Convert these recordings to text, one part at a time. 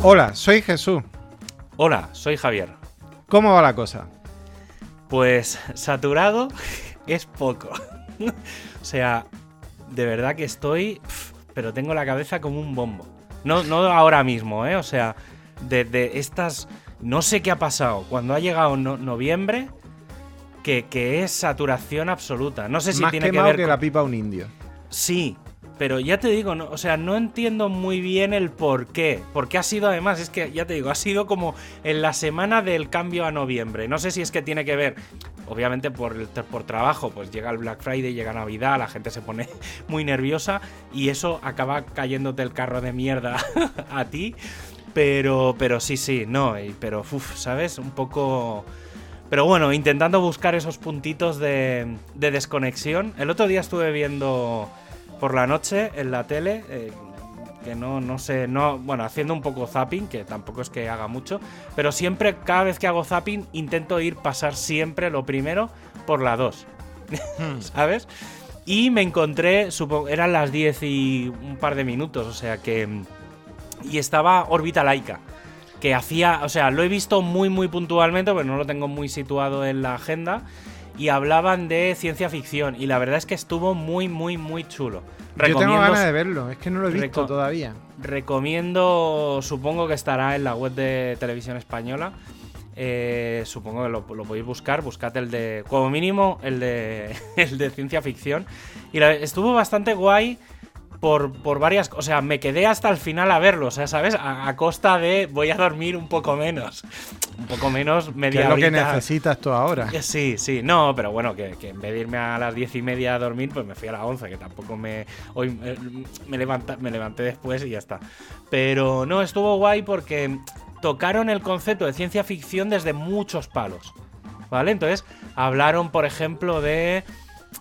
Hola, soy Jesús. Hola, soy Javier. ¿Cómo va la cosa? Pues saturado es poco. o sea, de verdad que estoy, pero tengo la cabeza como un bombo. No, no ahora mismo, ¿eh? O sea, de, estas... No sé qué ha pasado. Cuando ha llegado noviembre, que, que, es saturación absoluta. No sé si tiene que ver que la pipa un indio. Sí, pero ya te digo, o sea, no entiendo muy bien el por qué. Porque ha sido además, es que ya te digo, ha sido como en la semana del cambio a noviembre. No sé si es que tiene que ver, obviamente por, por trabajo, pues llega el Black Friday, llega Navidad, la gente se pone muy nerviosa y eso acaba cayéndote el carro de mierda a ti. Pero, pero sí, sí, no, pero, uff, ¿sabes? Un poco... Pero bueno, intentando buscar esos puntitos de desconexión. El otro día estuve viendo por la noche en la tele, eh, que no, no sé, no, bueno, haciendo un poco zapping, que tampoco es que haga mucho, pero siempre, cada vez que hago zapping, intento ir pasar siempre lo primero por la 2, hmm. ¿sabes? Y me encontré, supongo, eran las 10 y un par de minutos, o sea que... Y estaba órbita laica que hacía, o sea, lo he visto muy muy puntualmente, pero no lo tengo muy situado en la agenda y hablaban de ciencia ficción y la verdad es que estuvo muy, muy, muy chulo. Yo tengo ganas de verlo, es que no lo he visto todavía. Recomiendo, supongo que estará en la web de Televisión Española. Eh, supongo que lo, lo, podéis buscar, buscad el de, como mínimo, el de, el de ciencia ficción. Y estuvo bastante guay por, por varias O sea, me quedé hasta el final a verlo, o sea, ¿sabes? A, costa de voy a dormir un poco menos. Un poco menos, media ¿Qué es lo que necesitas tú ahora? Eh, sí, sí. No, pero bueno, que, en vez de irme a las diez y media a dormir, pues me fui a las once, que tampoco me. Hoy eh, me, me levanté después y ya está. Pero no, estuvo guay porque tocaron el concepto de ciencia ficción desde muchos palos. ¿Vale? Entonces, hablaron, por ejemplo, de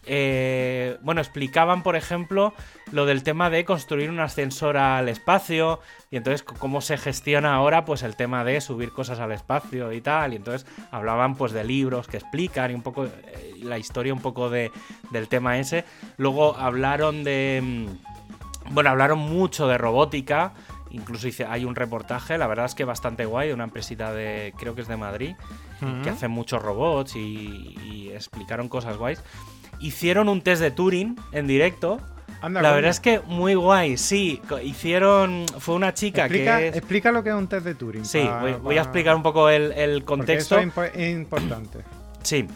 eh, bueno, explicaban, por ejemplo, lo del tema de construir un ascensor al espacio y entonces cómo se gestiona ahora pues el tema de subir cosas al espacio y tal y entonces hablaban pues de libros que explican y un poco eh, la historia un poco de, del tema ese. Luego hablaron de mm, bueno hablaron mucho de robótica incluso hay un reportaje la verdad es que bastante guay de una empresita de creo que es de Madrid que hace muchos robots y, y explicaron cosas guays hicieron un test de Turing en directo. la verdad es que muy guay, sí. Hicieron. Fue una chica que. Explica lo que es un test de Turing. Sí, voy, a explicar un poco el, contexto. eso es importante. Sí.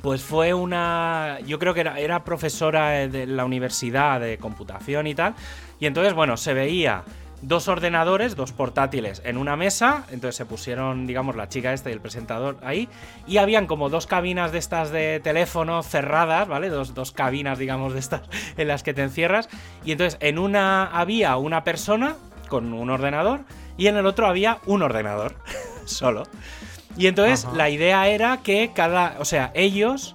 Pues fue una. Yo creo que era, era profesora de la universidad de computación y tal. Y entonces, bueno, se veía dos ordenadores, dos portátiles en una mesa, entonces se pusieron, digamos, la chica esta y el presentador ahí, y habían como dos cabinas de estas de teléfono cerradas, ¿vale? Dos, dos cabinas, digamos, de estas en las que te encierras, y entonces en una había una persona con un ordenador y en el otro había un ordenador solo. Y entonces la idea era que cada, o sea, ellos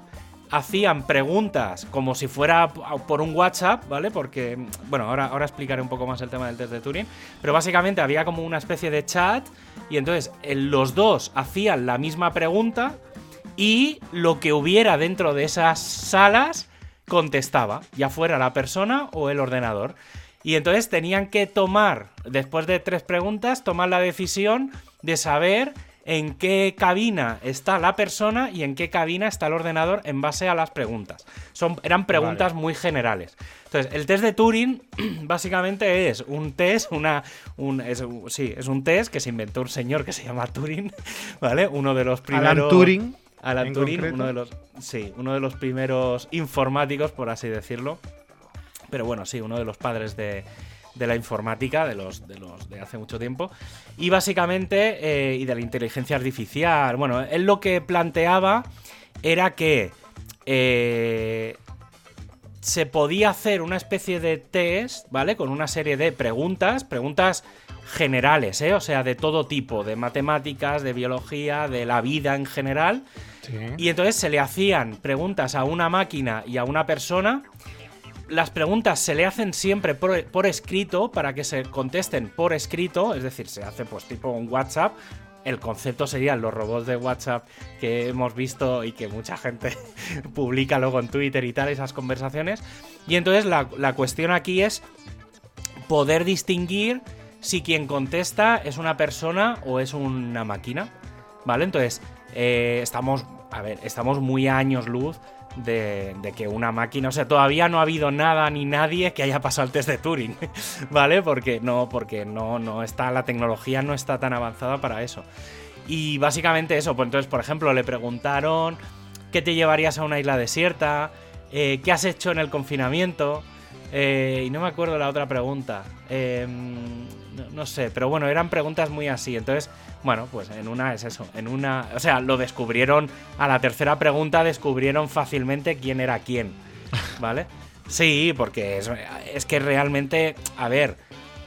hacían preguntas como si fuera por un WhatsApp, ¿vale? Porque, bueno, ahora, ahora explicaré un poco más el tema del test de Turing, pero básicamente había como una especie de chat y entonces los dos hacían la misma pregunta y lo que hubiera dentro de esas salas contestaba, ya fuera la persona o el ordenador. Y entonces tenían que tomar, después de tres preguntas, tomar la decisión de saber en qué cabina está la persona y en qué cabina está el ordenador en base a las preguntas. Son, eran preguntas muy generales. Entonces, el test de Turing básicamente es un test, una, un, sí, es un test que se inventó un señor que se llama Turing, ¿vale? Uno de los primeros... Alan Turing. Alan Turing, uno de los, sí, uno de los primeros informáticos, por así decirlo. Pero bueno, sí, uno de los padres de, de la informática de los, de los de hace mucho tiempo. Y básicamente, eh, y de la inteligencia artificial. Bueno, él lo que planteaba era que eh, se podía hacer una especie de test, ¿vale? Con una serie de preguntas, preguntas generales, ¿eh? O sea, de todo tipo, de matemáticas, de biología, de la vida en general. Y entonces se le hacían preguntas a una máquina y a una persona las preguntas se le hacen siempre por, escrito para que se contesten por escrito, es decir, se hace pues tipo un WhatsApp. El concepto serían los robots de WhatsApp que hemos visto y que mucha gente publica luego en Twitter y tal, esas conversaciones. Y entonces la, la cuestión aquí es poder distinguir si quien contesta es una persona o es una máquina. ¿Vale? Entonces, eh, estamos, a ver, estamos muy a años luz de, que una máquina, o sea, todavía no ha habido nada ni nadie que haya pasado el test de Turing, ¿vale? Porque no, porque no, no está, la tecnología no está tan avanzada para eso. Y básicamente eso, pues entonces, por ejemplo, le preguntaron qué te llevarías a una isla desierta, eh, qué has hecho en el confinamiento, eh, y no me acuerdo la otra pregunta. Em, no, sé, pero bueno, eran preguntas muy así. Entonces, bueno, pues en una es eso. En una. O sea, lo descubrieron. A la tercera pregunta descubrieron fácilmente quién era quién. ¿Vale? Sí, porque es, que realmente. A ver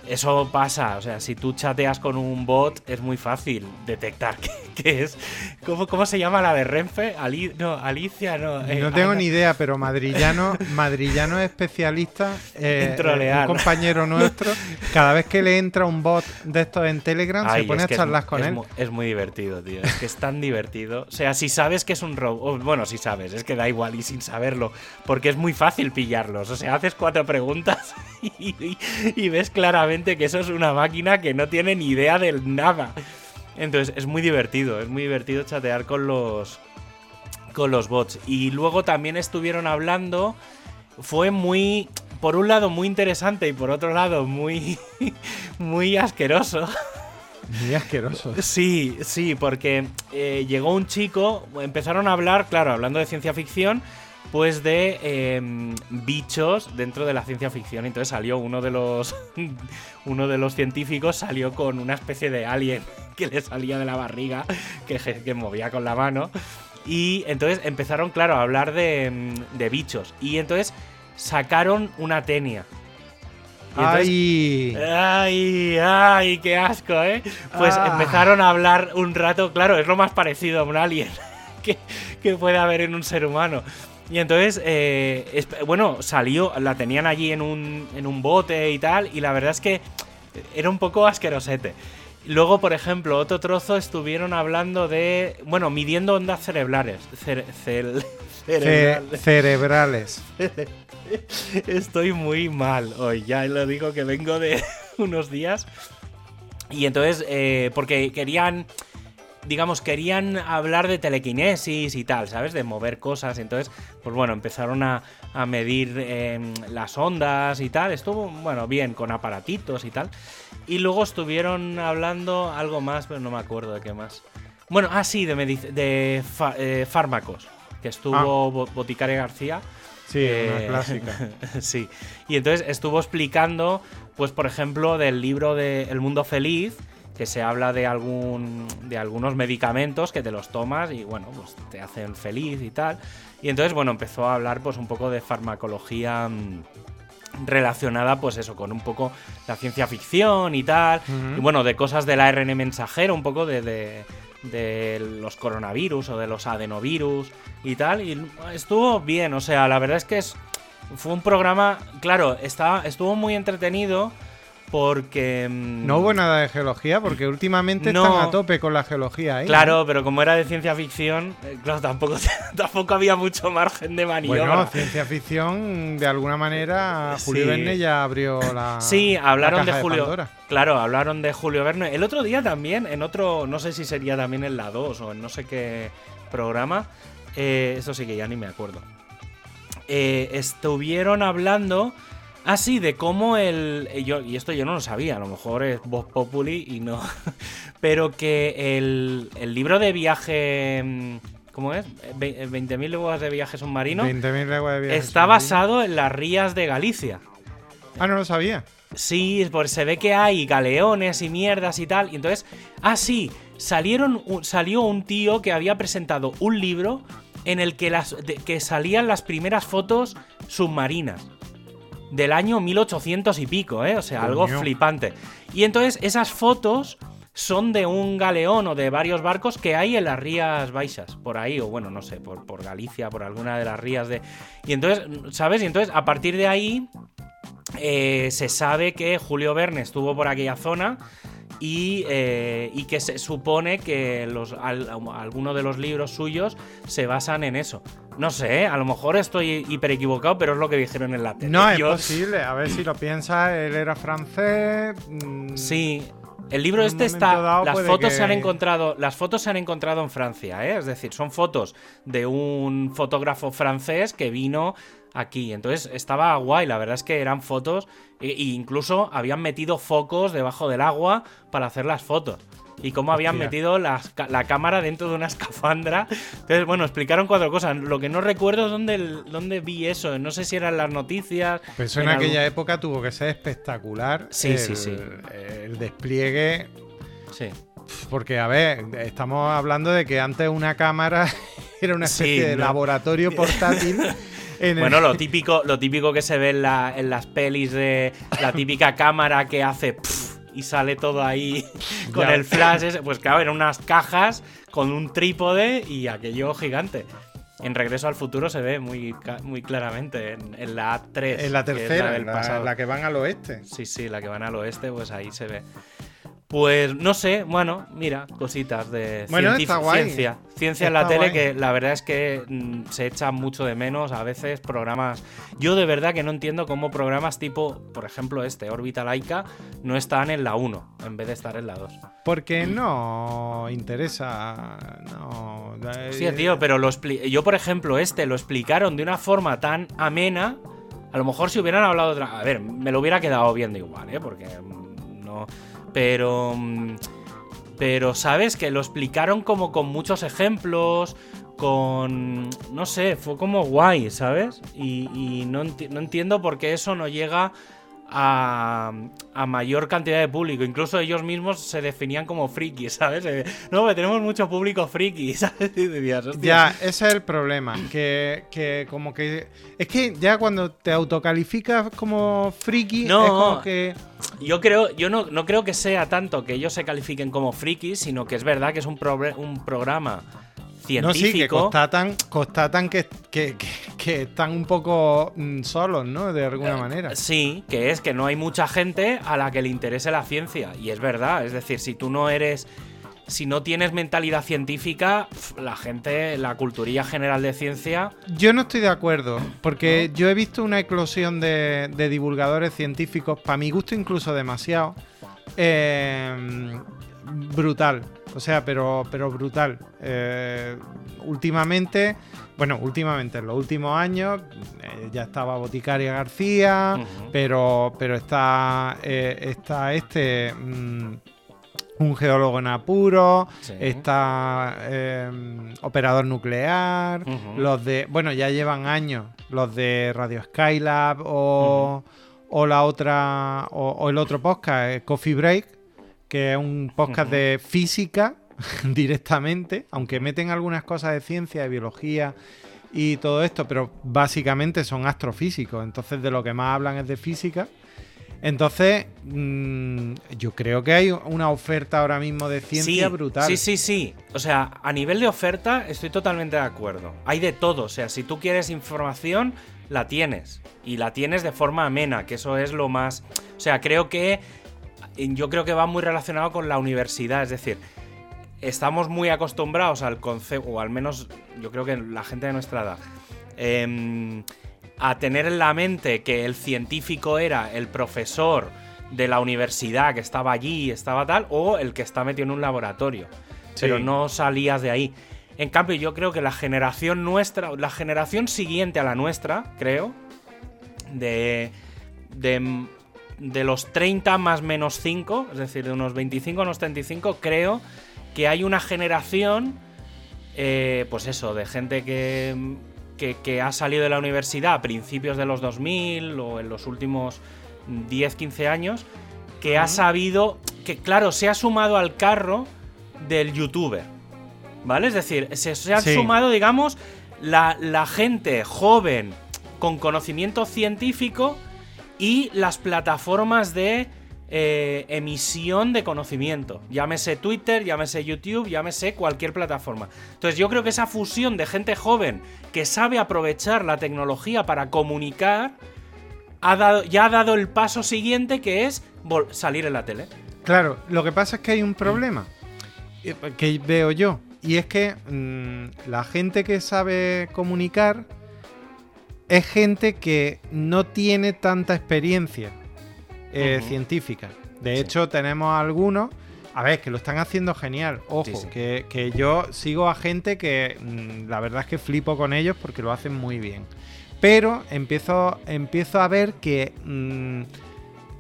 eso pasa, o sea, si tú chateas con un bot es muy fácil detectar que, es. ¿Cómo, ¿Cómo, se llama la de Renfe? no, Alicia, no. Eh, no tengo ni idea, pero Madrillano, Madrillano es especialista, eh, eh, un compañero nuestro, cada vez que le entra un bot de estos en Telegram se pone a charlas con él. es muy divertido, tío. Es que es tan divertido. O sea, si sabes que es un robot, bueno, si sabes, es que da igual y sin saberlo, porque es muy fácil pillarlos. O sea, haces cuatro preguntas y ves claramente que eso es una máquina que no tiene ni idea de nada. Entonces es muy divertido, es muy divertido chatear con los con los bots. Y luego también estuvieron hablando, fue muy, por un lado muy interesante y por otro lado muy, muy asqueroso. Muy asqueroso. Sí, sí, porque eh, llegó un chico, empezaron a hablar, claro, hablando de ciencia ficción, pues de em, bichos dentro de la ciencia ficción. Entonces salió uno de los uno de los científicos salió con una especie de alien que le salía de la barriga, que, que movía con la mano. Y entonces empezaron, claro, a hablar de, em, de bichos. Y entonces sacaron una tenia. ¡Ay! ¡Ay! ¡Ay! ¡Qué asco, eh! Pues ah. empezaron a hablar un rato, claro, es lo más parecido a un alien que, que puede haber en un ser humano. Y entonces, eh, bueno, salió, la tenían allí en un, en un bote y tal, y la verdad es que era un poco asquerosete. Luego, por ejemplo, otro trozo estuvieron hablando de, bueno, midiendo ondas cerebrales. cerebrales. Estoy muy mal hoy, ya lo digo que vengo de unos días. Y entonces, eh, porque querían digamos, querían hablar de telequinesis y tal, ¿sabes? De mover cosas. Entonces, pues bueno, empezaron a, medir em, las ondas y tal. Estuvo, bueno, bien, con aparatitos y tal. Y luego estuvieron hablando algo más, pero no me acuerdo de qué más. Bueno, ah, sí, de, de eh, fármacos, que estuvo ah. Boticaria García. Sí, una clásica. sí. Y entonces estuvo explicando, pues por ejemplo, del libro de El Mundo Feliz, que se habla de algún de algunos medicamentos que te los tomas y bueno, pues te hacen feliz y tal. Y entonces, bueno, empezó a hablar pues un poco de farmacología mm, relacionada pues eso con un poco la ciencia ficción y tal. Y bueno de cosas del ARN mensajero un poco de, de, de, los coronavirus o de los adenovirus y tal. Y estuvo bien o sea la verdad es que es, fue un programa claro estaba, estuvo muy entretenido porque... Mm, no hubo nada de geología, porque últimamente están a tope con la geología. ¿eh? Claro, pero como era de ciencia ficción, eh, claro, tampoco, tampoco había mucho margen de maniobra. Bueno, ciencia ficción, de alguna manera, Julio Verne ya abrió la. Sí, hablaron de Julio. claro, hablaron de Julio Verne. El otro día también, en otro, no sé si sería también en la 2 o en no sé qué programa, eh, eso sí que ya ni me acuerdo. estuvieron hablando Ah, sí, de cómo el. Eh, yo, y esto yo no lo sabía, a lo mejor es Voz Populi y no. Pero que el, el libro de viaje. Mm, ¿Cómo es? 20.000 leguas de viaje submarino. 20.000 leguas de viaje Está basado en las rías de Galicia. Ah, no lo sabía. Sí, pues se ve que hay galeones y mierdas y tal. Y entonces. Ah, sí. Salieron, salió un tío que había presentado un libro en el que, las, que salían las primeras fotos submarinas del año 1800 y pico, ¿eh? O sea, algo flipante. Y entonces esas fotos son de un galeón o de varios barcos que hay en las Rías Baixas, por ahí, o bueno, no sé, por, por Galicia, por alguna de las rías de... Y entonces, ¿sabes? Y entonces, a partir de ahí, eh, se sabe que Julio Verne estuvo por aquella zona y, eh, y que se supone que los, algunos de los libros suyos se basan en eso. No sé, a lo mejor estoy hiper equivocado, pero es lo que dijeron en la tele. No, es posible. A ver si lo piensas, él era francés. Mm, sí. El libro este está. Las fotos se han encontrado. Las fotos se han encontrado en Francia, ¿eh? Es decir, son fotos de un fotógrafo francés que vino aquí. Entonces estaba guay, la verdad es que eran fotos. E incluso habían metido focos debajo del agua para hacer las fotos y cómo habían metido la, cámara dentro de una escafandra. Entonces, bueno, explicaron cuatro cosas. Lo que no recuerdo es dónde, dónde vi eso. No sé si eran las noticias. Pues en, aquella época tuvo que ser espectacular. Sí, sí, sí. El despliegue. Sí. Porque, a ver, estamos hablando de que antes una cámara era una especie de laboratorio portátil. Bueno, lo típico, lo típico que se ve en, las pelis de la típica cámara que hace y sale todo ahí con el flash. Pues claro, eran unas cajas con un trípode y aquello gigante. En Regreso al Futuro se ve muy, muy claramente en, la A3. En la tercera, la, la, que van al oeste. Sí, sí, la que van al oeste, pues ahí se ve. Pues no sé, bueno, mira, cositas de ciencia. Ciencia en la tele que la verdad es que mm, se echa mucho de menos a veces programas. Yo de verdad que no entiendo cómo programas tipo, por ejemplo, este, Orbital Laika, no están en la 1 en vez de estar en la 2. Porque no interesa. No. Sí, tío, pero lo yo, por ejemplo, este lo explicaron de una forma tan amena. A lo mejor si hubieran hablado otra. A ver, me lo hubiera quedado viendo igual, ¿eh? Porque mm, no. Pero. Mm, pero, ¿sabes? Que lo explicaron como con muchos ejemplos. Con. No sé, fue como guay, ¿sabes? Y, no, no entiendo por qué eso no llega a, mayor cantidad de público. Incluso ellos mismos se definían como frikis, ¿sabes? Eh, no, tenemos mucho público friki, ¿sabes? ya, ese es el problema. Que, como que. Es que ya cuando te autocalificas como friki, no, es como que. Yo creo, yo no, no creo que sea tanto que ellos se califiquen como frikis, sino que es verdad que es un, un programa no, sí, que constatan, constatan que, que, están un poco mm, solos, ¿no? De alguna eh, manera. Sí, que es que no hay mucha gente a la que le interese la ciencia. Y es verdad, es decir, si tú no eres si no tienes mentalidad científica, la gente, la culturilla general de ciencia. Yo no estoy de acuerdo, porque yo he visto una eclosión de, de divulgadores científicos, para mi gusto incluso demasiado, eh, brutal. O sea, pero, pero brutal. Eh, últimamente, bueno, últimamente, en los últimos años, eh, ya estaba Boticaria García, pero, pero está, eh, está este. Mm, un geólogo en apuro, está operador nuclear, los de, bueno, ya llevan años, los de Radio Skylab o, o la otra, o, o el otro podcast, Coffee Break, que es un podcast de física directamente, aunque meten algunas cosas de ciencia, de biología y todo esto, pero básicamente son astrofísicos, entonces de lo que más hablan es de física. Entonces, mm, yo creo que hay una oferta ahora mismo de ciencia brutal. Sí, sí, sí. O sea, a nivel de oferta estoy totalmente de acuerdo. Hay de todo. O sea, si tú quieres información, la tienes. Y la tienes de forma amena, que eso es lo más... O sea, creo que yo creo que va muy relacionado con la universidad, es decir, estamos muy acostumbrados al concepto, o al menos yo creo que la gente de nuestra edad, em, a tener en la mente que el científico era el profesor de la universidad que estaba allí, estaba tal, o el que está metido en un laboratorio, pero no salías de ahí. En cambio, yo creo que la generación nuestra, la generación siguiente a la nuestra, creo, de, de de los 30 más menos 5, es decir, de unos 25 a unos 35, creo que hay una generación, eh, pues eso, de gente que, que, ha salido de la universidad a principios de los 2000 o en los últimos 10, 15 años, que ha sabido, que claro, se ha sumado al carro del youtuber, ¿vale? Es decir, se, se ha sumado, digamos, la, la gente joven con conocimiento científico y las plataformas de eh, emisión de conocimiento. Llámese Twitter, llámese YouTube, llámese cualquier plataforma. Entonces yo creo que esa fusión de gente joven que sabe aprovechar la tecnología para comunicar ha dado, ya ha dado el paso siguiente que es salir en la tele. Claro, lo que pasa es que hay un problema eh, que veo yo. y es que mm, la gente que sabe comunicar es gente que no tiene tanta experiencia eh, científica. De Sí. hecho, tenemos algunos, a ver, que lo están haciendo genial. Ojo, Sí, sí. Que, que yo sigo a gente que mm, la verdad es que flipo con ellos porque lo hacen muy bien. Pero empiezo, empiezo a ver que, mm,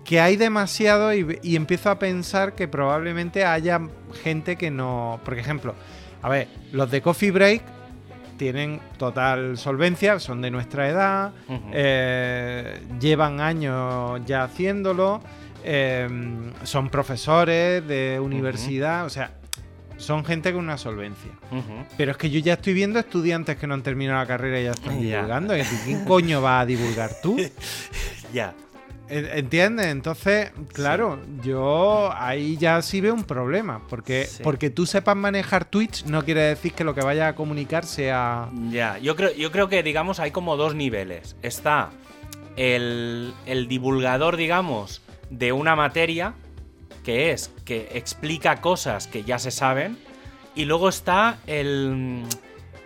que hay demasiado y, y empiezo a pensar que probablemente haya gente que no... Por ejemplo, a ver, los de Coffee Break tienen total solvencia, son de nuestra edad, eh, llevan años ya haciéndolo, eh, son profesores de universidad, o sea, son gente con una solvencia. Pero es que yo ya estoy viendo estudiantes que no han terminado la carrera y ya están divulgando. ¿Y ¿Quién coño va a divulgar tú? Ya. En- ¿Entiendes? Entonces, claro, yo ahí ya sí veo un problema. Porque, Sí. porque tú sepas manejar Twitch no quiere decir que lo que vaya a comunicar sea. Ya, yo creo, yo creo que, digamos, hay como dos niveles. Está el, el divulgador, digamos, de una materia, que es que explica cosas que ya se saben, y luego está el,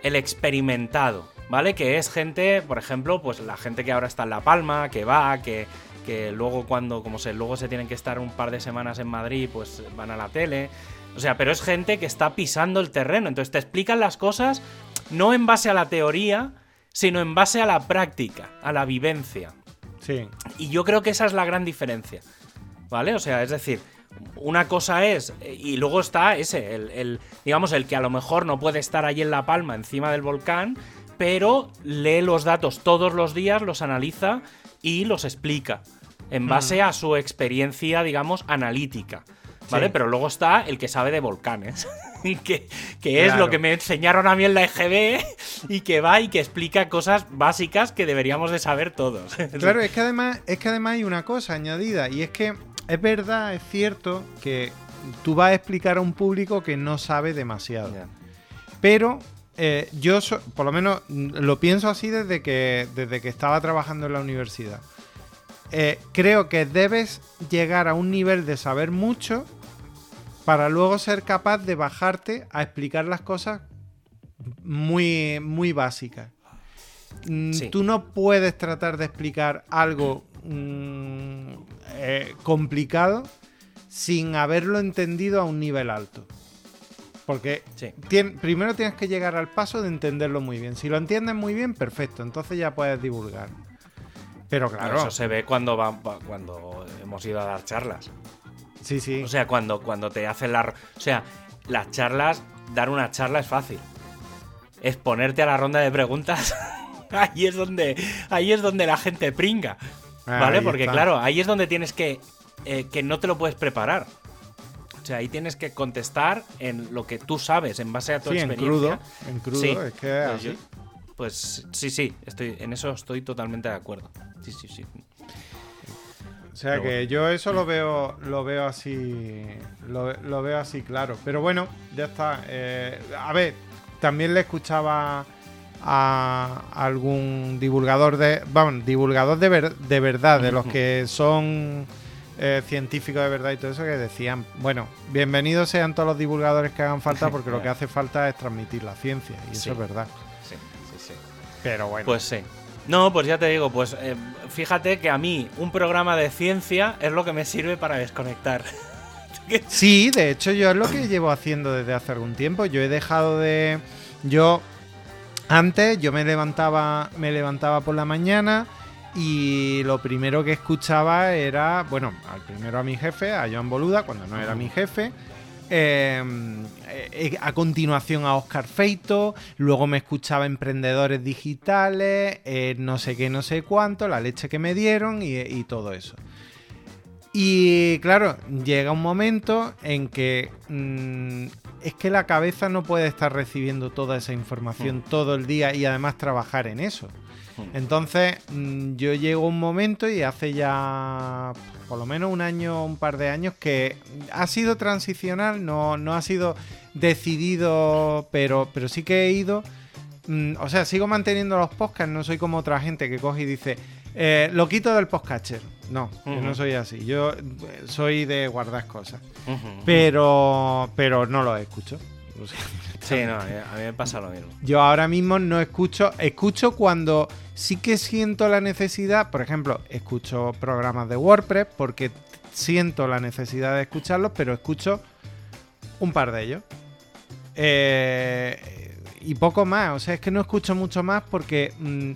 el experimentado, ¿vale? Que es gente, por ejemplo, pues la gente que ahora está en La Palma, que va, que, que luego cuando, como se, luego se tienen que estar un par de semanas en Madrid, pues van a la tele. O sea, pero es gente que está pisando el terreno. Entonces te explican las cosas no en base a la teoría, sino en base a la práctica, a la vivencia. Sí. Y yo creo que esa es la gran diferencia. ¿Vale? O sea, es decir, una cosa es. Y luego está ese, el, el- digamos, el que a lo mejor no puede estar allí en La Palma, encima del volcán, pero lee los datos todos los días, los analiza y los explica. En base a su experiencia, digamos, analítica. ¿Vale? Sí. Pero luego está el que sabe de volcanes. y que, que es Claro. lo que me enseñaron a mí en la EGB y que va y que explica cosas básicas que deberíamos de saber todos. Claro, es que además, es que además hay una cosa añadida, y es que es verdad, es cierto que tú vas a explicar a un público que no sabe demasiado. Pero eh, yo, so- por lo menos, lo pienso así desde que, desde que estaba trabajando en la universidad. Eh, creo que debes llegar a un nivel de saber mucho para luego ser capaz de bajarte a explicar las cosas muy, muy básicas. Mm, Sí. Tú no puedes tratar de explicar algo mm, eh, complicado sin haberlo entendido a un nivel alto. Porque Sí. tien- primero tienes que llegar al paso de entenderlo muy bien. Si lo entiendes muy bien, perfecto. Entonces ya puedes divulgar. Pero claro, Eso se ve cuando, va- va- cuando hemos ido a dar charlas. sí, sí. O sea, cuando, cuando te hacen la... O sea, las charlas, dar una charla es fácil. Es ponerte a la ronda de preguntas. ahí es donde, ahí es donde la gente pringa. ¿Vale? Ahí Porque está. claro, ahí es donde tienes que... eh, que no te lo puedes preparar. O sea, ahí tienes que contestar en lo que tú sabes, en base a tu Sí, en experiencia. crudo. En crudo, Sí. es que Pues así. yo- Pues sí, sí, estoy, en eso estoy totalmente de acuerdo. Sí, sí, sí. O sea Pero que yo eso lo veo, lo veo así, lo, lo veo así claro. Pero bueno, ya está. Eh, a ver, también le escuchaba a algún divulgador de, vamos, divulgador de, ver- de verdad, de los que son eh, científicos de verdad y todo eso, que decían, bueno, bienvenidos sean todos los divulgadores que hagan falta, porque lo que hace falta es transmitir la ciencia y eso es verdad. Pero bueno. Pues sí. No, pues ya te digo, pues eh, fíjate que a mí un programa de ciencia es lo que me sirve para desconectar. Sí, de hecho yo es lo que llevo haciendo desde hace algún tiempo. Yo he dejado de... Yo antes yo me levantaba, me levantaba por la mañana y lo primero que escuchaba era, bueno, al primero a mi jefe, a Joan Boluda, cuando no era mi jefe. Eh, eh, a continuación a Oscar Feito, luego me escuchaba Emprendedores Digitales, eh, no sé qué, no sé cuánto, la leche que me dieron y, y todo eso. Y claro, llega un momento en que mm, es que la cabeza no puede estar recibiendo toda esa información todo el día y además trabajar en eso. Entonces, mm, yo llego a un momento y hace ya por lo menos un año, un par de años, que ha sido transicional, no, no ha sido decidido, pero, pero sí que he ido. mm, o sea, sigo manteniendo los podcasts, no soy como otra gente que coge y dice, eh, lo quito del podcatcher. No, yo no soy así. Yo eh, soy de guardar cosas. Pero, pero no lo escucho. sí, no, a mí me pasa lo mismo. Yo ahora mismo no escucho, escucho cuando sí que siento la necesidad, por ejemplo, escucho programas de WordPress porque siento la necesidad de escucharlos, pero escucho un par de ellos. Eh, y poco más, o sea, es que no escucho mucho más porque, mm,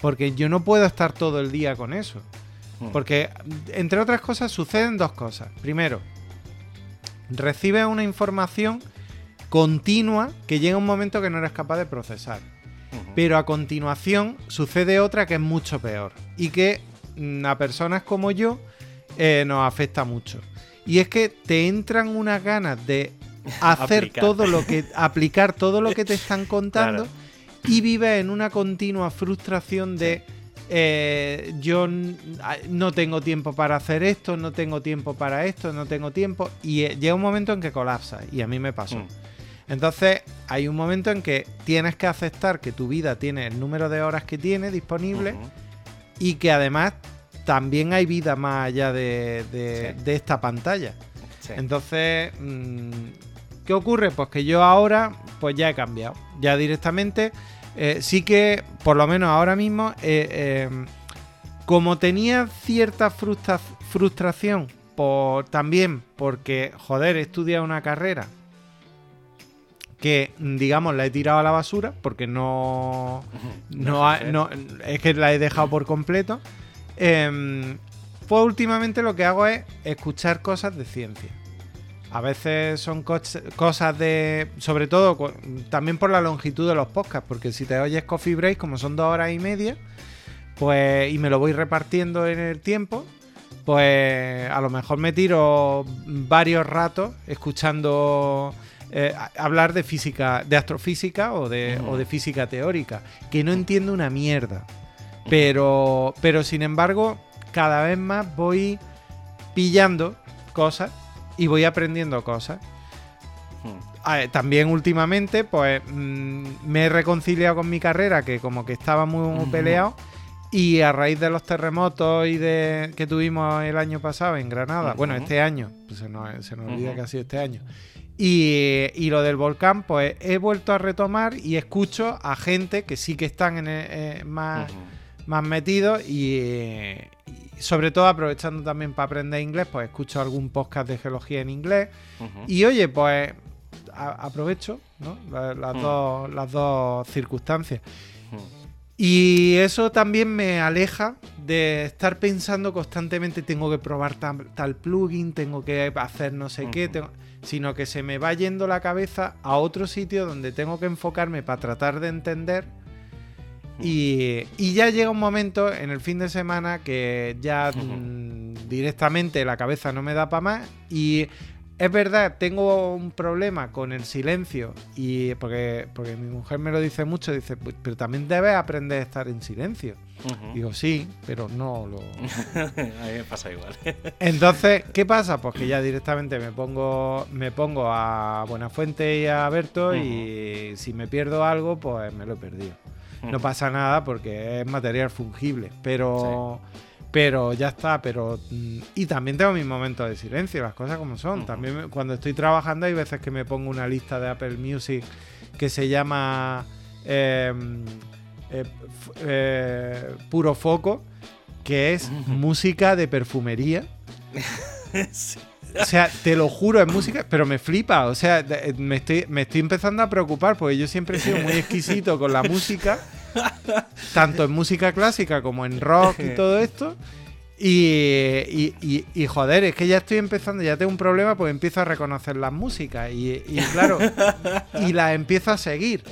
porque yo no puedo estar todo el día con eso. Hmm. Porque, entre otras cosas, suceden dos cosas. Primero, recibes una información continua que llega un momento que no eres capaz de procesar. Pero a continuación sucede otra que es mucho peor y que mm, a personas como yo eh, nos afecta mucho. Y es que te entran unas ganas de hacer todo lo que. aplicar todo lo que te están contando y vives en una continua frustración de. Eh, yo no tengo tiempo para hacer esto, no tengo tiempo para esto, no tengo tiempo. Y eh, llega un momento en que colapsa, y a mí me pasó. Mm. Entonces, hay un momento en que tienes que aceptar que tu vida tiene el número de horas que tiene disponible y que además también hay vida más allá de, esta pantalla. Entonces, mm, ¿qué ocurre? Pues que yo ahora, pues ya he cambiado. Ya directamente, eh, sí que, por lo menos ahora mismo, eh, eh, como tenía cierta frustración, por, también porque, joder, he estudiado una carrera que digamos la he tirado a la basura porque no, no, es que la he dejado por completo eh, pues últimamente lo que hago es escuchar cosas de ciencia. A veces son cosas de. Sobre todo también por la longitud de los podcasts, porque si te oyes Coffee Break, como son dos horas y media, pues. y me lo voy repartiendo en el tiempo, pues a lo mejor me tiro varios ratos escuchando. Eh, hablar de física, de astrofísica o de, o de física teórica, que no entiendo una mierda. Pero, pero sin embargo, cada vez más voy pillando cosas y voy aprendiendo cosas. Hmm. También últimamente, pues mm, me he reconciliado con mi carrera, que como que estaba muy, peleado. Y a raíz de los terremotos y de que tuvimos el año pasado en Granada, bueno, este año, pues se nos, olvida que ha sido este año. Y, lo del volcán, pues he vuelto a retomar y escucho a gente que sí que están en eh, más más metido y, sobre todo aprovechando también para aprender inglés, pues escucho algún podcast de geología en inglés. Y oye, pues aprovecho las, dos, las dos circunstancias. Y eso también me aleja de estar pensando constantemente tengo que probar tal, plugin, tengo que hacer no sé qué, sino que se me va yendo la cabeza a otro sitio donde tengo que enfocarme para tratar de entender. Y, ya llega un momento en el fin de semana que ya mm, directamente la cabeza no me da para más y es verdad, tengo un problema con el silencio y porque, porque mi mujer me lo dice mucho, dice, pues, pero también debes aprender a estar en silencio. Digo, sí, pero no lo... a mí me pasa igual. Entonces, ¿qué pasa? Pues que ya directamente me pongo, me pongo a Buenafuente y a Berto y si me pierdo algo, pues me lo he perdido no pasa nada porque es material fungible, pero... Pero ya está, pero... Mm, y también tengo mis momentos de silencio, las cosas como son. También cuando estoy trabajando hay veces que me pongo una lista de Apple Music que se llama em, eh, eh, Puro Foco, que es música de perfumería. sí. O sea, te lo juro, es música, pero me flipa. O sea, me estoy, me estoy empezando a preocupar porque yo siempre he sido muy exquisito con la música, tanto en música clásica como en rock y todo esto. Y, y, joder, es que ya estoy empezando, ya tengo un problema, pues empiezo a reconocer las músicas y, claro, y las empiezo a seguir.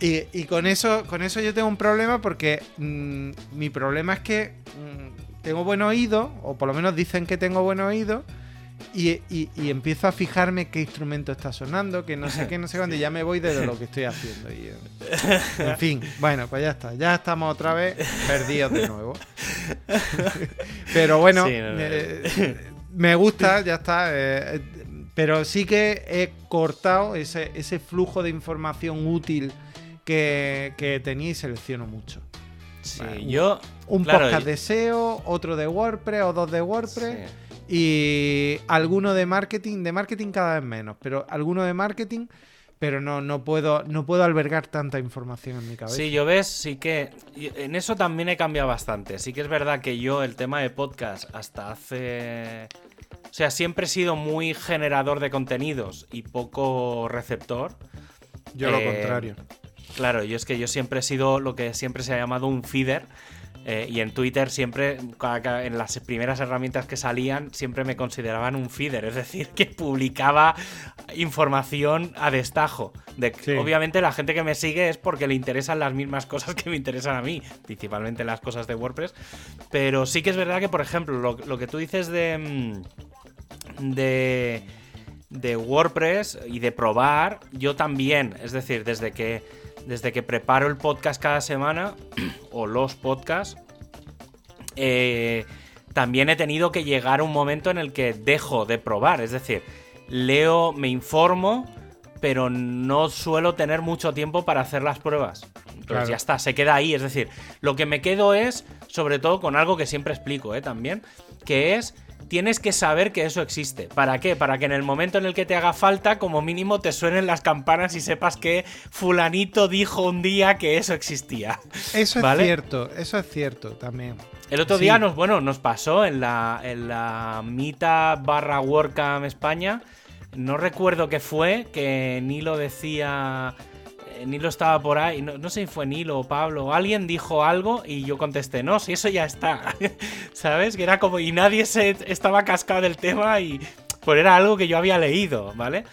Y, con eso, con eso yo tengo un problema porque mm, mi problema es que mm, tengo buen oído, o por lo menos dicen que tengo buen oído, y, empiezo a fijarme qué instrumento está sonando, que no sé qué, no sé cuándo, y ya me voy de lo que estoy haciendo. Y, en fin, bueno, pues ya está, ya estamos otra vez perdidos de nuevo. pero bueno, eh, me gusta, ya está. Eh, pero sí que he cortado ese, ese flujo de información útil que, que tenía y selecciono mucho. Sí, yo. Un podcast de SEO, otro de WordPress o dos de WordPress. Y alguno de marketing, de marketing cada vez menos, pero alguno de marketing, pero no, no, puedo, no puedo albergar tanta información en mi cabeza. Sí, yo ves, sí que en eso también he cambiado bastante. Sí que es verdad que yo el tema de podcast hasta hace... O sea, siempre he sido muy generador de contenidos y poco receptor. Yo lo eh, contrario. Claro, yo es que yo siempre he sido lo que siempre se ha llamado un feeder eh, y en Twitter siempre, en las primeras herramientas que salían, siempre me consideraban un feeder, es decir, que publicaba información a destajo. De, Obviamente la gente que me sigue es porque le interesan las mismas cosas que me interesan a mí, principalmente las cosas de WordPress. Pero sí que es verdad que, por ejemplo, lo, que tú dices de... Mm, de de WordPress y de probar, yo también, es decir, desde que desde que preparo el podcast cada semana, o los podcasts, eh, también he tenido que llegar a un momento en el que dejo de probar. Es decir, leo, me informo, pero no suelo tener mucho tiempo para hacer las pruebas. Entonces ya está, se queda ahí. Es decir, lo que me quedo es, sobre todo con algo que siempre explico, ¿eh? También, que es tienes que saber que eso existe. ¿Para qué? Para que en el momento en el que te haga falta, como mínimo te suenen las campanas y sepas que fulanito dijo un día que eso existía. Eso es cierto, eso es cierto también. El otro día nos, bueno, nos pasó en la, en la Mita barra WordCamp España. No recuerdo qué fue, que Nilo decía Nilo estaba por ahí, no, sé si fue Nilo o Pablo, alguien dijo algo y yo contesté, no, si eso ya está, ¿sabes? Que era como, y nadie se estaba cascado del tema y pues era algo que yo había leído, ¿vale?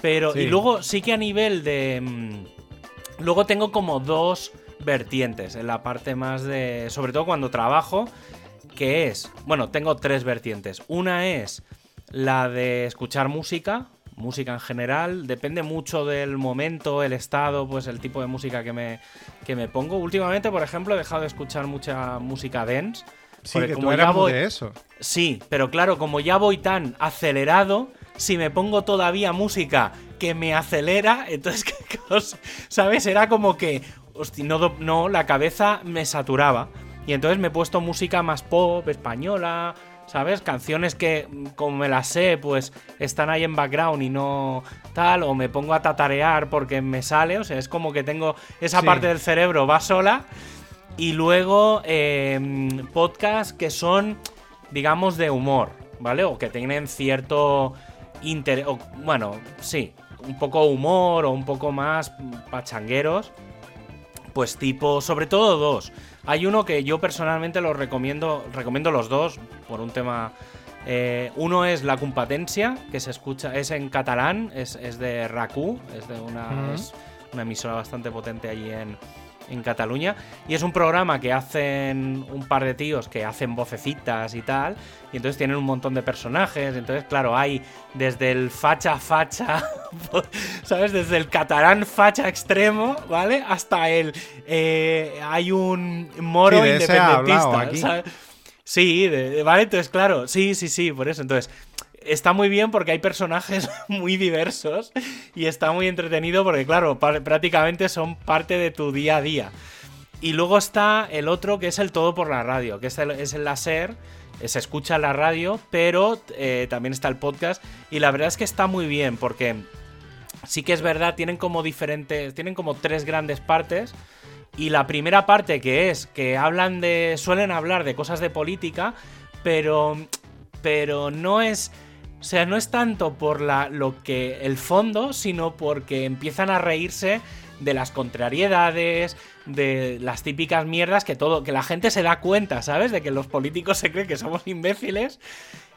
Pero, y luego sí que a nivel de... Mm, luego tengo como dos vertientes en la parte más de... Sobre todo cuando trabajo, que es... Bueno, tengo tres vertientes. Una es la de escuchar música, música en general. Depende mucho del momento, el estado, pues el tipo de música que me, que me pongo. Últimamente, por ejemplo, he dejado de escuchar mucha música dance. Sí, que como ya voy... de eso. Sí, pero claro, como ya voy tan acelerado, si me pongo todavía música que me acelera, entonces, ¿sabes? Era como que, hostia, no, no, la cabeza me saturaba. Y entonces me he puesto música más pop, española, ¿sabes? Canciones que, como me las sé, pues están ahí en background y no tal, o me pongo a tatarear porque me sale, o sea, es como que tengo esa parte del cerebro va sola. Y luego em, podcasts que son, digamos, de humor, ¿vale? O que tienen cierto interés, bueno, sí, un poco humor o un poco más pachangueros. Pues tipo, sobre todo dos. Hay uno que yo personalmente lo recomiendo, recomiendo los dos por un tema... Eh, uno es La Competencia, que se escucha, es en catalán, es, de RACU, es de una, es una emisora bastante potente allí en, en Cataluña. Y es un programa que hacen un par de tíos que hacen vocecitas y tal. Y entonces tienen un montón de personajes. Entonces, claro, hay desde el facha facha, ¿sabes? Desde el catalán facha extremo, ¿vale? Hasta el. Eh, hay un moro independentista. Sí, ¿vale? Entonces, claro, sí, sí, sí, por eso. Entonces, está muy bien porque hay personajes muy diversos y está muy entretenido porque, claro, prácticamente son parte de tu día a día. Y luego está el otro que es el todo por la radio, que es el, es el láser, eh, se escucha la radio, pero eh, también está el podcast. Y la verdad es que está muy bien porque sí que es verdad, tienen como diferentes, tienen como tres grandes partes. Y la primera parte que es que hablan de, suelen hablar de cosas de política, pero, pero no es o sea, no es tanto por la, lo que el fondo, sino porque empiezan a reírse de las contrariedades, de las típicas mierdas que todo, que la gente se da cuenta, ¿sabes? De que los políticos se creen que somos imbéciles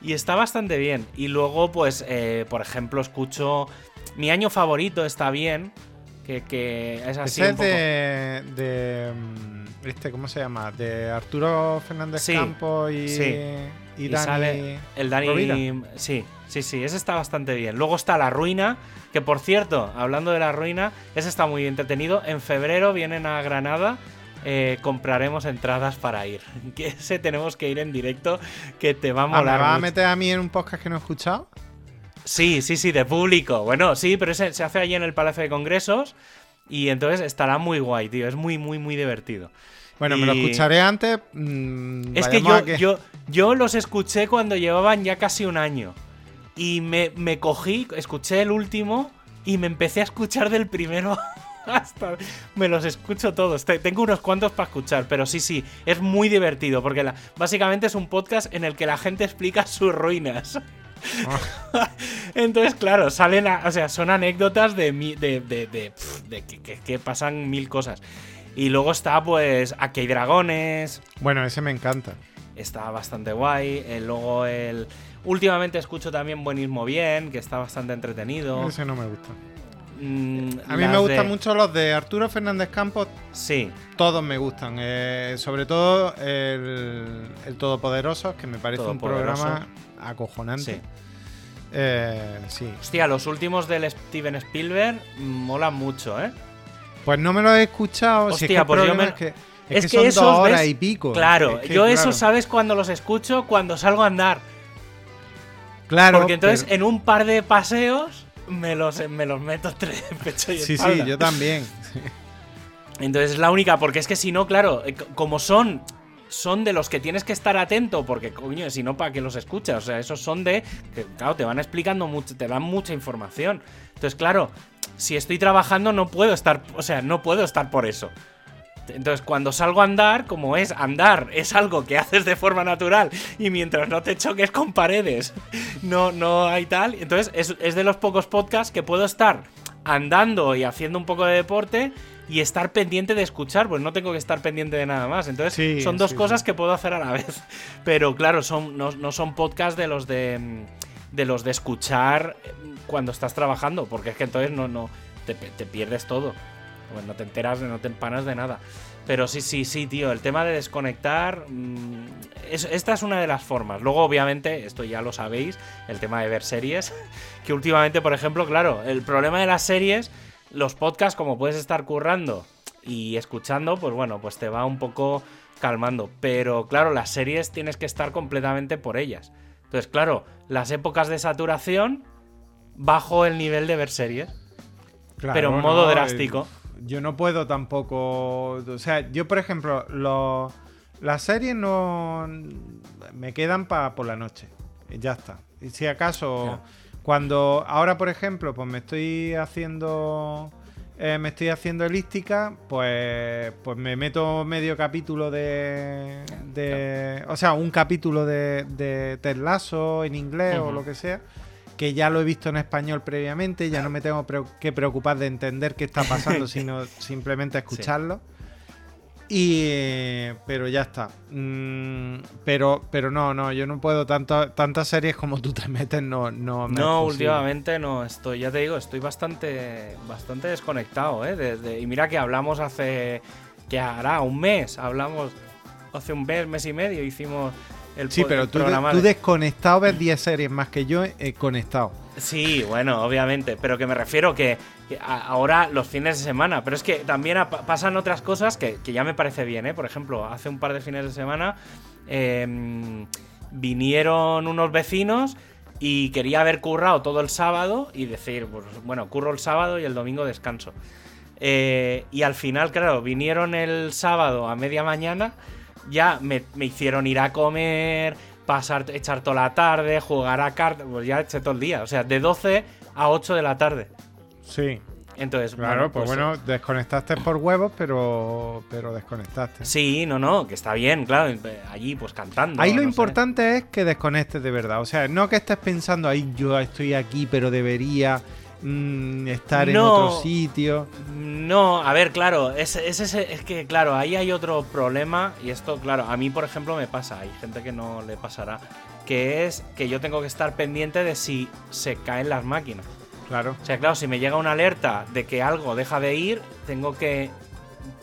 y está bastante bien. Y luego, pues, eh, por ejemplo, escucho mi año favorito está bien, que, que es así. un poco... de, de, mm, este, ¿cómo se llama? De Arturo Fernández Campos y. Sí y, Dani. el Dani. Sí, sí, sí, ese está bastante bien. Luego está La Ruina, que por cierto, hablando de La Ruina, ese está muy entretenido. En febrero vienen a Granada. Eh, compraremos entradas para ir. Que ese tenemos que ir en directo, que te va a ah, molar. ¿Me va a meter a mí en un podcast que no he escuchado? Sí, sí, sí, de público. Bueno, sí, pero ese se hace allí en el Palacio de Congresos. Y entonces estará muy guay, tío. Es muy, muy, muy divertido. Bueno, me lo escucharé antes. mm, Es que yo, yo, yo los escuché cuando llevaban ya casi un año. Y me, me cogí, escuché el último y me empecé a escuchar del primero hasta... Me los escucho todos. Te- Tengo unos cuantos para escuchar, pero sí, sí, es muy divertido porque la- básicamente es un podcast en el que la gente explica sus ruinas. Entonces, claro, salen, a- o sea, son anécdotas de, mi- de, de, de, pf, de que, que- que pasan mil cosas. Y luego está, pues, Aquí hay dragones, Bueno, ese me encanta. está bastante guay. eh, luego el. Últimamente escucho también Buenismo Bien, que está bastante entretenido. Ese no me gusta. Mm, A mí me gustan de- mucho los de Arturo Fernández Campos. Sí, Todos me gustan. eh, sobre todo el, el Todopoderoso, que me parece un programa acojonante. sí. Eh, sí. Hostia, los últimos del Steven Spielberg molan mucho, ¿eh? Pues no me lo he escuchado. si es que Hostia, pues yo me- es que, es es que que son esos, dos horas ¿ves? y pico. Claro, Es que, yo claro, eso, ¿sabes cuando los escucho? Cuando salgo a andar. Claro, Porque entonces pero- en un par de paseos me los, me los meto entre pecho y Sí, espalda. sí, yo también. Entonces es la única, porque es que si no, claro, eh, como son son de los que tienes que estar atento, porque coño, si no, ¿para qué los escuchas? O sea, esos son de que, claro, te van explicando mucho, te dan mucha información. Entonces, claro, si estoy trabajando no puedo estar, o sea, no puedo estar por eso. Entonces, cuando salgo a andar, como es andar, es algo que haces de forma natural y mientras no te choques con paredes, no, no hay tal. Entonces, es, es de los pocos podcasts que puedo estar andando y haciendo un poco de deporte y estar pendiente de escuchar, pues no tengo que estar pendiente de nada más. Entonces, Sí, son dos sí, cosas sí. que puedo hacer a la vez. Pero claro, son, no, no son podcasts de los de, de los de escuchar cuando estás trabajando, porque es que entonces no, no te, te pierdes todo. Pues no te enteras, no te empanas de nada. Pero sí, sí, sí, tío, el tema de desconectar, mm, es- esta es una de las formas. Luego, obviamente, esto ya lo sabéis, el tema de ver series, que últimamente, por ejemplo, claro, el problema de las series, los podcasts, como puedes estar currando y escuchando, pues bueno, pues te va un poco calmando. Pero claro, las series tienes que estar completamente por ellas. Entonces, claro, las épocas de saturación, bajo el nivel de ver series. Claro, pero en modo no, drástico. Yo no puedo tampoco. O sea, yo, por ejemplo, los, las series no. Me quedan para por la noche. Ya está. Y si acaso. Cuando. Ahora, por ejemplo, pues me estoy haciendo. eh, me estoy haciendo elíptica, pues, pues me meto medio capítulo de. de O sea, un capítulo de, de Ted Lasso en inglés o lo que sea que ya lo he visto en español previamente, ya no me tengo que preocupar de entender qué está pasando, sino simplemente escucharlo. Y eh, pero ya está. Mm, pero pero no, no, yo no puedo tanto, tantas series como tú te metes, no no me No, últimamente no estoy, ya te digo, estoy bastante bastante desconectado, ¿eh? De- de- y mira que hablamos hace, que hará un mes, hablamos hace un mes, mes y medio, hicimos el, Sí, pero el tú, de- desconectado ves 10 series más que yo he conectado. Sí, bueno, obviamente, pero que me refiero que, ahora los fines de semana, pero es que también pasan otras cosas que, que ya me parece bien, ¿eh? Por ejemplo, hace un par de fines de semana em, vinieron unos vecinos y quería haber currado todo el sábado y decir, pues, bueno, curro el sábado y el domingo descanso. Eh, y al final, claro, vinieron el sábado a media mañana, ya me, me hicieron ir a comer, pasar, echar toda la tarde, jugar a cartas, pues ya eché todo el día, o sea, de 12 a 8 de la tarde. Sí, Entonces, claro, bueno, pues, bueno, desconectaste por huevos, pero pero desconectaste. Sí, no, no, que está bien, claro, allí pues cantando. Ahí lo no sé. importante es que desconectes de verdad. O sea, no que estés pensando, ahí yo estoy aquí, pero debería mm, estar en No. otro sitio. No, a ver, claro, es, es, es que, claro, ahí hay otro problema, y esto, claro, a mí, por ejemplo, me pasa, hay gente que no le pasará, que es que yo tengo que estar pendiente de si se caen las máquinas. Claro. O sea, claro, si me llega una alerta de que algo deja de ir, tengo que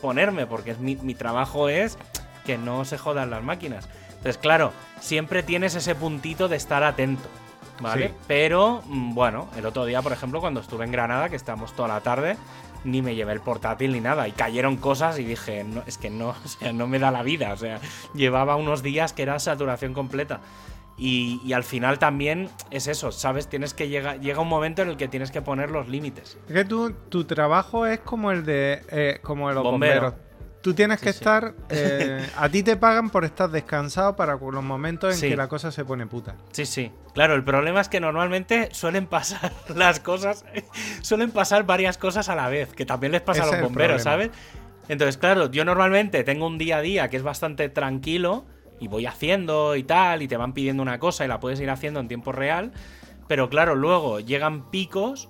ponerme, porque es mi, mi trabajo es que no se jodan las máquinas. Entonces, claro, siempre tienes ese puntito de estar atento, ¿vale? Sí. Pero, mm, bueno, el otro día, por ejemplo, cuando estuve en Granada, que estábamos toda la tarde, ni me llevé el portátil ni nada. Y cayeron cosas y dije, no, es que no, o sea, no me da la vida. O sea, llevaba unos días que era saturación completa. Y, y al final también es eso, ¿sabes? Tienes que llegar, llega un momento en el que tienes que poner los límites. Es que tú, tu trabajo es como el de eh, como de los Bombero. bomberos. Tú tienes que Sí, estar. eh, a ti te pagan por estar descansado para los momentos en Sí. que la cosa se pone puta. Sí, sí. Claro, el problema es que normalmente suelen pasar las cosas, suelen pasar varias cosas a la vez, que también les pasa Ese a los bomberos. ¿sabes? Entonces, claro, yo normalmente tengo un día a día que es bastante tranquilo y voy haciendo y tal, y te van pidiendo una cosa y la puedes ir haciendo en tiempo real, pero claro, luego llegan picos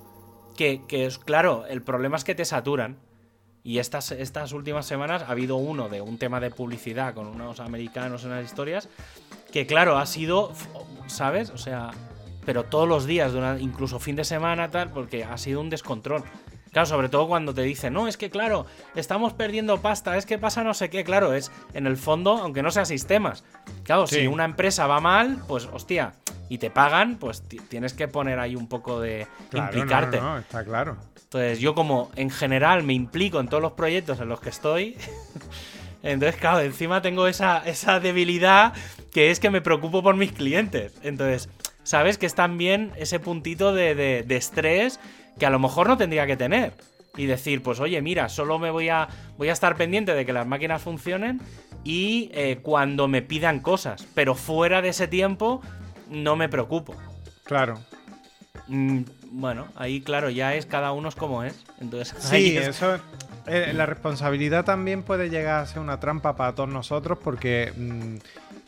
que, que es, claro, el problema es que te saturan. Y estas, estas últimas semanas ha habido uno de un tema de publicidad con unos americanos en las historias que claro, ha sido, ¿sabes? O sea, pero todos los días, durante, incluso fin de semana, tal, porque ha sido un descontrol. Claro, sobre todo cuando te dicen, no, es que claro, estamos perdiendo pasta, es que pasa no sé qué, claro, es en el fondo, aunque no sea sistemas. Claro, Sí. si una empresa va mal, pues hostia, y te pagan, pues ti- tienes que poner ahí un poco de Claro, implicarte. no, no, está claro. Entonces, yo como en general me implico en todos los proyectos en los que estoy, entonces, claro, encima tengo esa, esa debilidad que es que me preocupo por mis clientes. Entonces, sabes que es también ese puntito de, de- de estrés que a lo mejor no tendría que tener. Y decir, pues oye, mira, solo me voy a, voy a estar pendiente de que las máquinas funcionen y eh, cuando me pidan cosas. Pero fuera de ese tiempo, no me preocupo. Claro. Mm, bueno, ahí claro, ya es cada uno es como es. Entonces, Sí, es- eso. eh, la responsabilidad también puede llegar a ser una trampa para todos nosotros porque mm,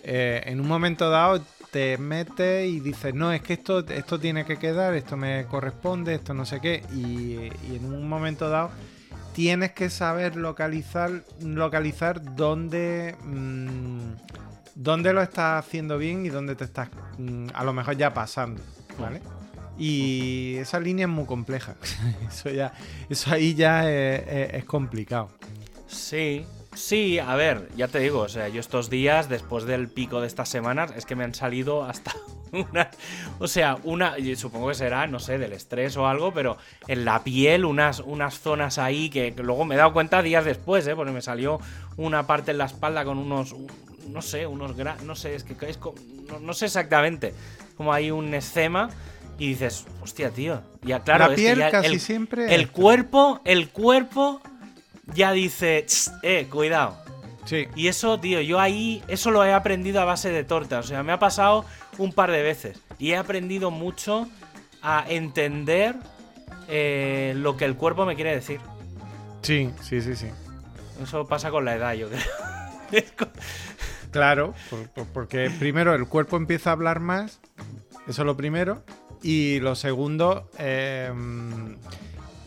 eh, en un momento dado te metes y dices, no, es que esto, esto tiene que quedar, esto me corresponde, esto no sé qué, y, y en un momento dado tienes que saber localizar, localizar dónde, mm, dónde lo estás haciendo bien y dónde te estás mm, a lo mejor ya pasando, ¿vale? Y esa línea es muy compleja. eso ya, eso ahí ya es, complicado. Sí, sí, a ver, ya te digo, o sea, yo estos días, después del pico de estas semanas, es que me han salido hasta una. O sea, una. Supongo que será, no sé, del estrés o algo, pero en la piel, unas, unas zonas ahí que luego me he dado cuenta días después, ¿eh? Porque me salió una parte en la espalda con unos. No sé, unos. gra- No sé, es que es co- no, no sé exactamente. Como hay un escema. Y dices, hostia, tío. Ya, claro, la es que piel ya casi el- siempre. el cuerpo, el cuerpo ya dice, "Tss, eh, cuidado. Sí, Y eso, tío, yo ahí, eso lo he aprendido a base de torta. O sea, me ha pasado un par de veces. Y he aprendido mucho a entender eh, lo que el cuerpo me quiere decir. sí, sí, sí, sí. Eso pasa con la edad, yo creo. Claro, por- por- porque primero el cuerpo empieza a hablar más, eso es lo primero, y lo segundo, eh,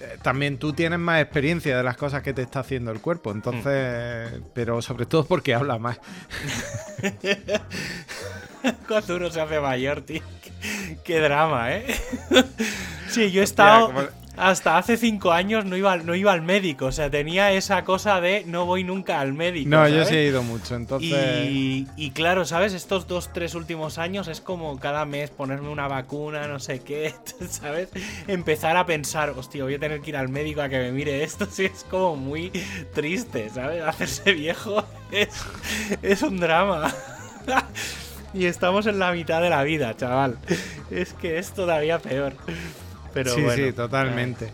eh, también tú tienes más experiencia de las cosas que te está haciendo el cuerpo, entonces, pero sobre todo porque habla más. Cuando uno se hace mayor, tío. Qué, qué drama, ¿eh? sí, yo he estado. Hasta hace cinco años no iba, al- no iba al médico. O sea, tenía esa cosa de no voy nunca al médico. No, yo sí he ido mucho, entonces... Y, y claro, ¿sabes? Estos dos, tres últimos años es como cada mes ponerme una vacuna, no sé qué, ¿sabes? Empezar a pensar, hostia, voy a tener que ir al médico a que me mire esto, sí, es como muy triste, ¿sabes? Hacerse viejo es, es un drama. y estamos en la mitad de la vida, chaval. Es que es todavía peor. Pero sí, bueno, sí, totalmente.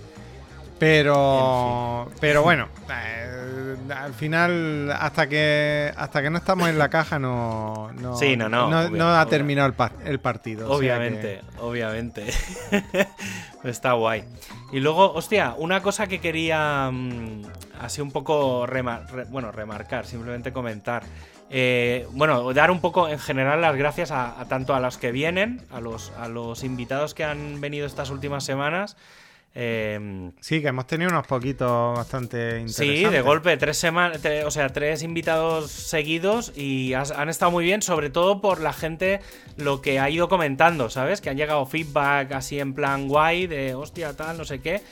Pero, pero bueno, eh, al final, hasta que hasta que no estamos en la caja, no, no, Sí, no, no, no, no ha terminado el, pa- el partido. o sea que- Obviamente, obviamente. Está guay. Y luego, hostia, una cosa que quería mm, así un poco remar- re- bueno, remarcar, simplemente comentar. Eh, bueno, dar un poco en general las gracias a, a tanto a los que vienen, a los, a los invitados que han venido estas últimas semanas. Eh, Sí, que hemos tenido unos poquitos bastante interesantes. Sí, de golpe, tres semanas, o sea, tres invitados seguidos y has- han estado muy bien, sobre todo por la gente lo que ha ido comentando, ¿sabes? Que han llegado feedback así en plan guay, de hostia, tal, no sé qué.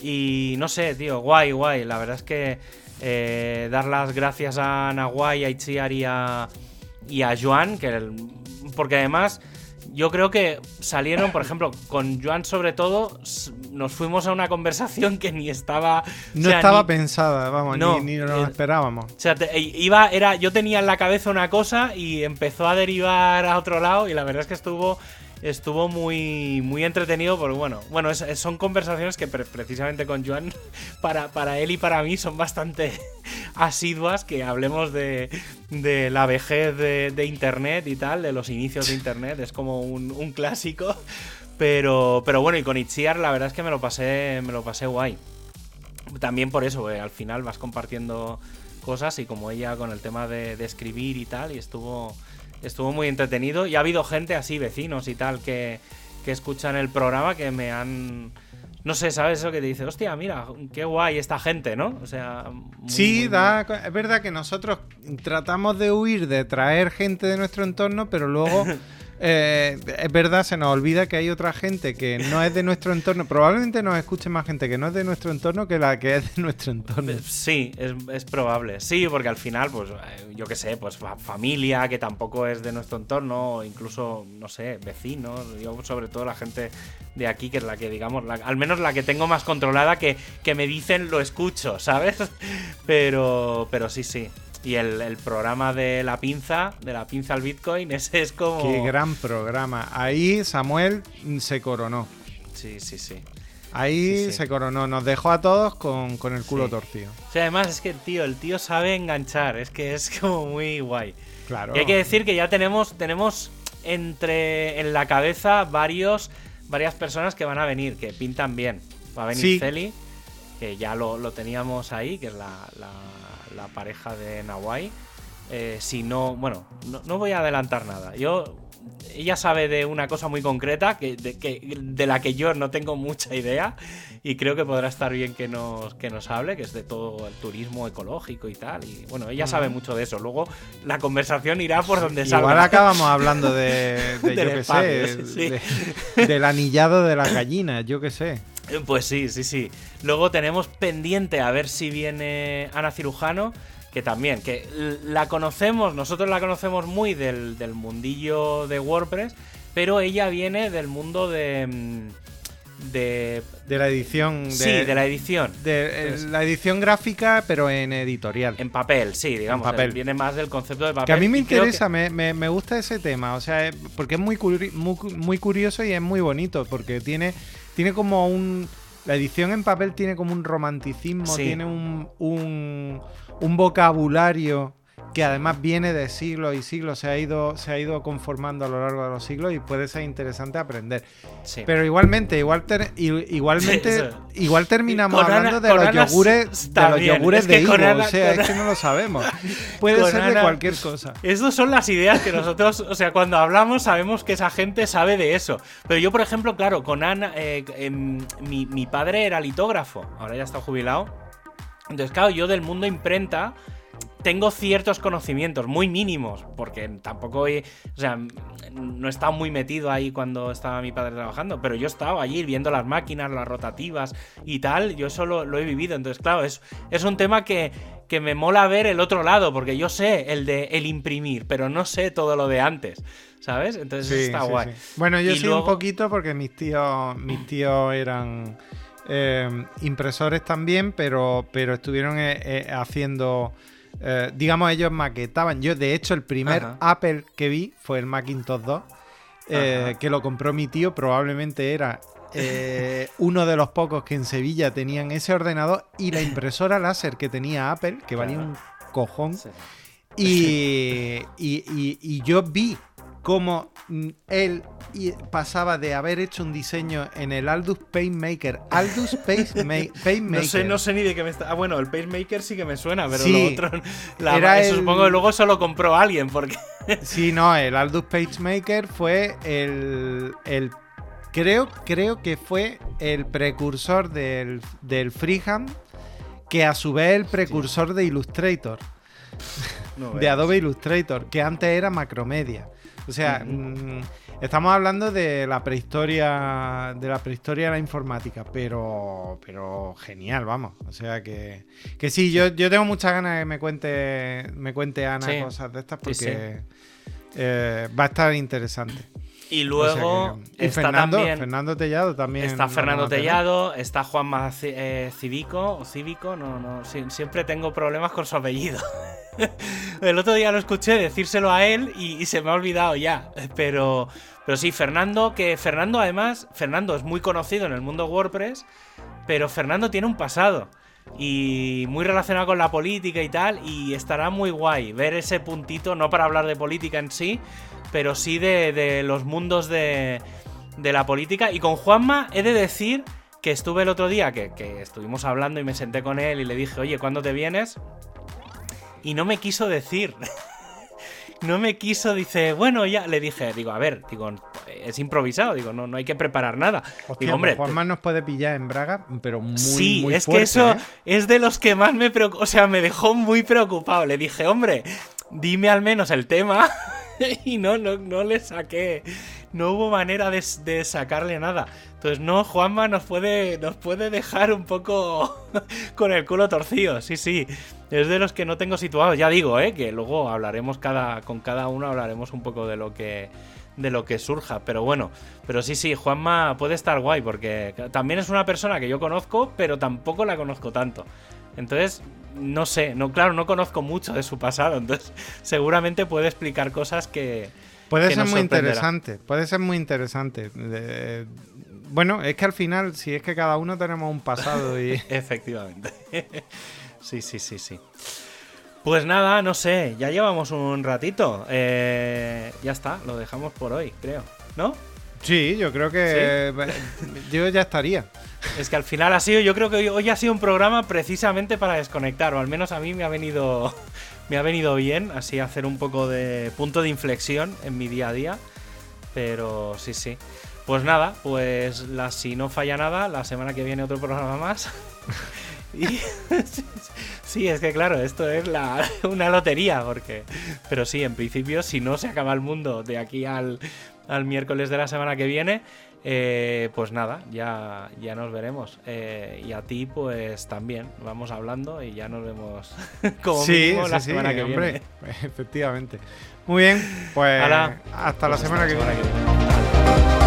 Y no sé, tío, guay, guay. La verdad es que eh, dar las gracias a Nahuay, a Itziar y a, y a Joan, que el- porque además yo creo que salieron, por ejemplo, con Joan sobre todo, nos fuimos a una conversación que ni estaba... No estaba pensada, vamos, ni, ni nos eh, esperábamos. O sea, e, iba, era, yo tenía en la cabeza una cosa y empezó a derivar a otro lado y la verdad es que estuvo estuvo muy, muy entretenido porque, bueno, bueno son conversaciones que precisamente con Joan, para, para él y para mí, son bastante asiduas, que hablemos de, de la vejez de, Internet y tal, de los inicios de Internet, es como un, clásico. Pero, pero bueno, y con Itziar la verdad es que me lo pasé, me lo pasé guay. También por eso, al final vas compartiendo cosas y como ella con el tema de, de escribir y tal, y estuvo, estuvo muy entretenido. Y ha habido gente así, vecinos y tal, que, que escuchan el programa que me han. No sé, ¿sabes eso que te dice? Hostia, mira, qué guay esta gente, ¿no? O sea. sí, da, es verdad que nosotros tratamos de huir de traer gente de nuestro entorno, pero luego. Eh, es verdad, se nos olvida que hay otra gente que no es de nuestro entorno. Probablemente nos escuche más gente que no es de nuestro entorno que la que es de nuestro entorno. Eh, sí, es, probable. Sí, porque al final, pues, eh, yo qué sé, pues familia que tampoco es de nuestro entorno, o incluso, no sé, vecinos. Yo, sobre todo, la gente de aquí, que es la que, digamos, al menos la que tengo más controlada, que, que me dicen lo escucho, ¿sabes? Pero, pero sí, sí. Y el, programa de la pinza, de la pinza al Bitcoin, ese es como. Qué gran programa. Ahí Samuel se coronó. Sí, sí, sí. Ahí se coronó, nos dejó a todos con, el culo torcido. Sí, además es que el tío, el tío sabe enganchar, es que es como muy guay. Claro. Y hay que decir que ya tenemos, tenemos entre en la cabeza varios, varias personas que van a venir, que pintan bien. Va a venir Celi, que ya lo, teníamos ahí, que es la la pareja de Nawai. Eh, si no, bueno, no, voy a adelantar nada. Yo, ella sabe de una cosa muy concreta que de, que, de la que yo no tengo mucha idea y creo que podrá estar bien que nos, que nos hable, que es de todo el turismo ecológico y tal. Y bueno, ella sabe mucho de eso. Luego la conversación irá por donde salga. Igual acabamos hablando de, yo qué sé, del anillado de la gallina, yo qué sé. Eh, pues sí, sí, sí. Luego tenemos pendiente a ver si viene Ana Cirujano, que también, que la conocemos, nosotros la conocemos muy del, mundillo de WordPress, pero ella viene del mundo de... Mm, de, de la edición. sí, de la edición. De eh, la edición gráfica, pero en editorial. En papel, sí, digamos. papel. Viene más del concepto de papel. Que a mí me interesa, me, me, gusta ese tema. O sea, porque es muy, muy, muy curioso y es muy bonito. Porque tiene tiene como un... La edición en papel tiene como un romanticismo, tiene un, un, un vocabulario que además viene de siglos y siglos, se ha ido, se ha ido conformando a lo largo de los siglos y puede ser interesante aprender. Pero igualmente, igual igualmente, igual terminamos hablando de, los yogures, de los yogures, de Ivo, o sea, es que no lo sabemos. Puede ser de cualquier cosa. Esas son las ideas que nosotros, o sea, cuando hablamos sabemos que esa gente sabe de eso. Pero yo, por ejemplo, claro, con Ana, eh, em, mi, mi padre era litógrafo, ahora ya está jubilado. Entonces, claro, yo del mundo imprenta tengo ciertos conocimientos, muy mínimos, porque tampoco he, o sea, no he estado muy metido ahí cuando estaba mi padre trabajando, pero yo estaba allí viendo las máquinas, las rotativas y tal, yo eso lo, he vivido, entonces claro, es, es un tema que, que, me mola ver el otro lado, porque yo sé el de el imprimir, pero no sé todo lo de antes, ¿sabes? Entonces está guay. Bueno, yo sí un poquito porque mis tíos, mis tíos eran... Eh, impresores también, pero, pero estuvieron eh, eh, haciendo eh, digamos, ellos maquetaban. Yo, de hecho, el primer Apple que vi fue el Macintosh 2, eh, que lo compró mi tío. Probablemente era eh, uno de los pocos que en Sevilla tenían ese ordenador y la impresora láser que tenía Apple, que valía un cojón. y, y, yo vi cómo mm, él pasaba de haber hecho un diseño en el Aldus Paintmaker. Aldus Paintmaker. no, sé, no sé ni de qué me está. Ah, bueno, el Pacemaker sí que me suena, pero lo otro. La, Supongo que luego solo compró alguien, porque. sí, no, el Aldus Pacemaker fue el. el creo, creo que fue el precursor del, del Freehand, que a su vez el precursor de Illustrator. de Adobe Illustrator, que antes era Macromedia. O sea, mm, estamos hablando de la prehistoria de la prehistoria de la informática, pero pero genial, vamos. O sea que, que sí, Yo, yo tengo muchas ganas de que me cuente me cuente Ana cosas de estas porque eh, va a estar interesante. Y luego está Fernando, también. Fernando Tellado también. Está Fernando. Tellado, está Juanma Ci- eh, Cívico, o Cívico, no, no, si- siempre tengo problemas con su apellido. El otro día lo escuché decírselo a él y, y se me ha olvidado ya. Pero, pero sí, Fernando, que Fernando además, Fernando es muy conocido en el mundo WordPress, pero Fernando tiene un pasado. Y muy relacionado con la política y tal, y estará muy guay ver ese puntito, no para hablar de política en sí, pero sí de, de los mundos de, de la política. Y con Juanma he de decir que estuve el otro día, que, que estuvimos hablando y me senté con él y le dije, oye, ¿cuándo te vienes? Y no me quiso decir. no me quiso, dice, bueno, ya. Le dije, digo, a ver, digo, es improvisado, digo, no, no hay que preparar nada. Hostia, digo, hombre, pues Juanma nos puede pillar en Braga, pero muy, sí, muy es fuerte, que eso ¿eh? es de los que más me preocupa. O sea, me dejó muy preocupado. Le dije, hombre, dime al menos el tema. y no, no, no le saqué. No hubo manera de, de sacarle nada. Entonces, no, Juanma nos puede, nos puede dejar un poco con el culo torcido. Sí, sí. Es de los que no tengo situados. Ya digo, ¿eh? Que luego hablaremos cada, con cada uno, hablaremos un poco de lo que de lo que surja. Pero bueno, pero sí, sí, Juanma puede estar guay porque también es una persona que yo conozco, pero tampoco la conozco tanto. Entonces, no sé, no, claro, no conozco mucho de su pasado, entonces seguramente puede explicar cosas que... Puede que ser nos muy interesante, puede ser muy interesante. Bueno, es que al final, si es que cada uno tenemos un pasado y... Efectivamente. sí, sí, sí, sí. Pues nada, no sé, ya llevamos un ratito. Eh, ya está, lo dejamos por hoy, creo. ¿No? Sí, yo creo que yo ya estaría. Es que al final ha sido, yo creo que hoy, ha sido un programa precisamente para desconectar, o al menos a mí me ha venido, me ha venido bien, así hacer un poco de punto de inflexión en mi día a día. Pero sí, sí. Pues nada, pues la, si no falla nada, la semana que viene otro programa más. Y sí, es que claro, esto es una lotería, porque. Pero sí, en principio, si no se acaba el mundo de aquí al, al miércoles de la semana que viene, eh, pues nada, ya, ya nos veremos. Eh, y a ti, pues también, vamos hablando y ya nos vemos como sí, la sí, semana que hombre, viene. efectivamente. Muy bien, pues hasta la Pues semana hasta que la viene. semana que viene.